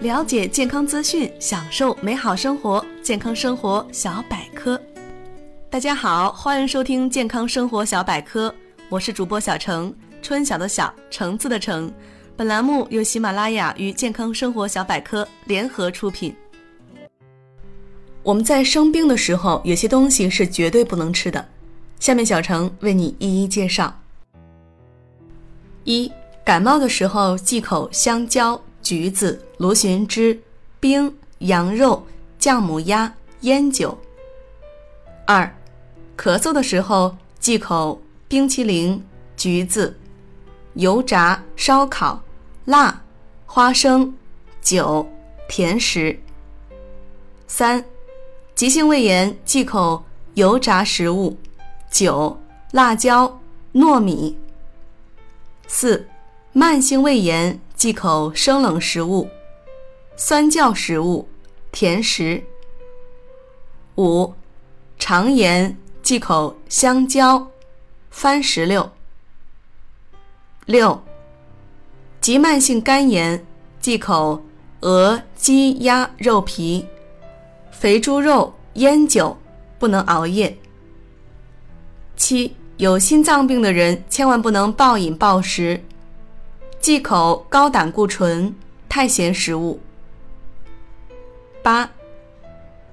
了解健康资讯，享受美好生活。健康生活小百科，大家好，欢迎收听健康生活小百科，我是主播小程，春晓的晓，橙子的橙。本栏目由喜马拉雅与健康生活小百科联合出品。我们在生病的时候，有些东西是绝对不能吃的。下面小程为你一一介绍。一、感冒的时候忌口香蕉。橘子、螺旋枝、冰、羊肉、酵母鸭、烟酒。二，咳嗽的时候忌口冰淇淋、橘子、油炸、烧烤、辣、花生、酒、甜食。三，急性胃炎忌口油炸食物、酒、辣椒、糯米。四，慢性胃炎。忌口生冷食物、酸酵食物、甜食。五、肠炎忌口香蕉、番石榴。六、急慢性肝炎忌口鹅、鸡、鸭肉皮、肥猪肉、烟酒，不能熬夜。七、有心脏病的人千万不能暴饮暴食。忌口高胆固醇、太咸食物。八、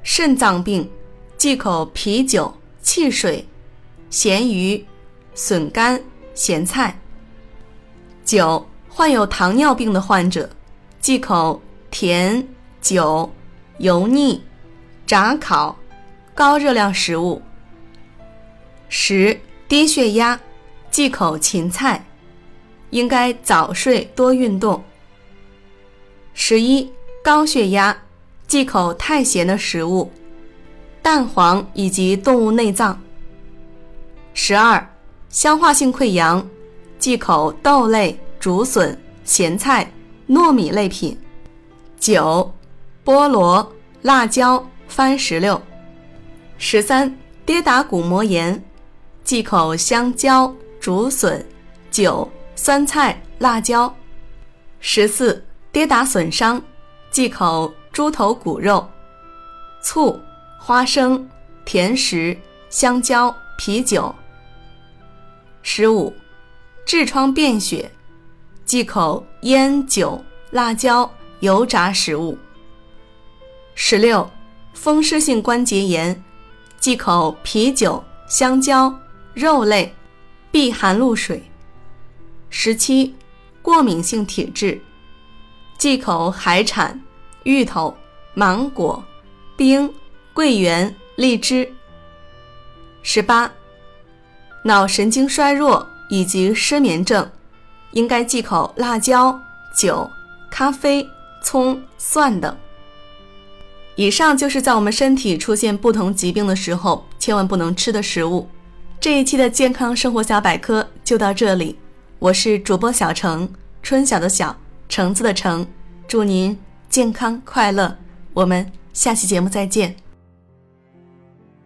肾脏病忌口啤酒、汽水、咸鱼、笋干、咸菜。九、患有糖尿病的患者忌口甜、酒、油腻、炸烤、高热量食物。十、低血压忌口芹菜。应该早睡多运动。十一，高血压忌口太咸的食物，蛋黄以及动物内脏。十二，消化性溃疡忌口豆类、竹笋、咸菜、糯米类品。九，菠萝、辣椒、番石榴。十三，跌打骨膜炎忌口香蕉、竹笋、酒。酸菜、辣椒。十四，跌打损伤，忌口猪头骨肉、醋、花生、甜食、香蕉、啤酒。十五，痔疮便血，忌口烟酒、辣椒、油炸食物。十六，风湿性关节炎，忌口啤酒、香蕉、肉类、避寒露水。十七，过敏性体质，忌口海产、芋头、芒果、冰、桂圆、荔枝。十八，脑神经衰弱以及失眠症，应该忌口辣椒、酒、咖啡、葱、蒜等。以上就是在我们身体出现不同疾病的时候，千万不能吃的食物。这一期的健康生活小百科就到这里。我是主播小程，春晓的晓，橙子的橙，祝您健康快乐，我们下期节目再见。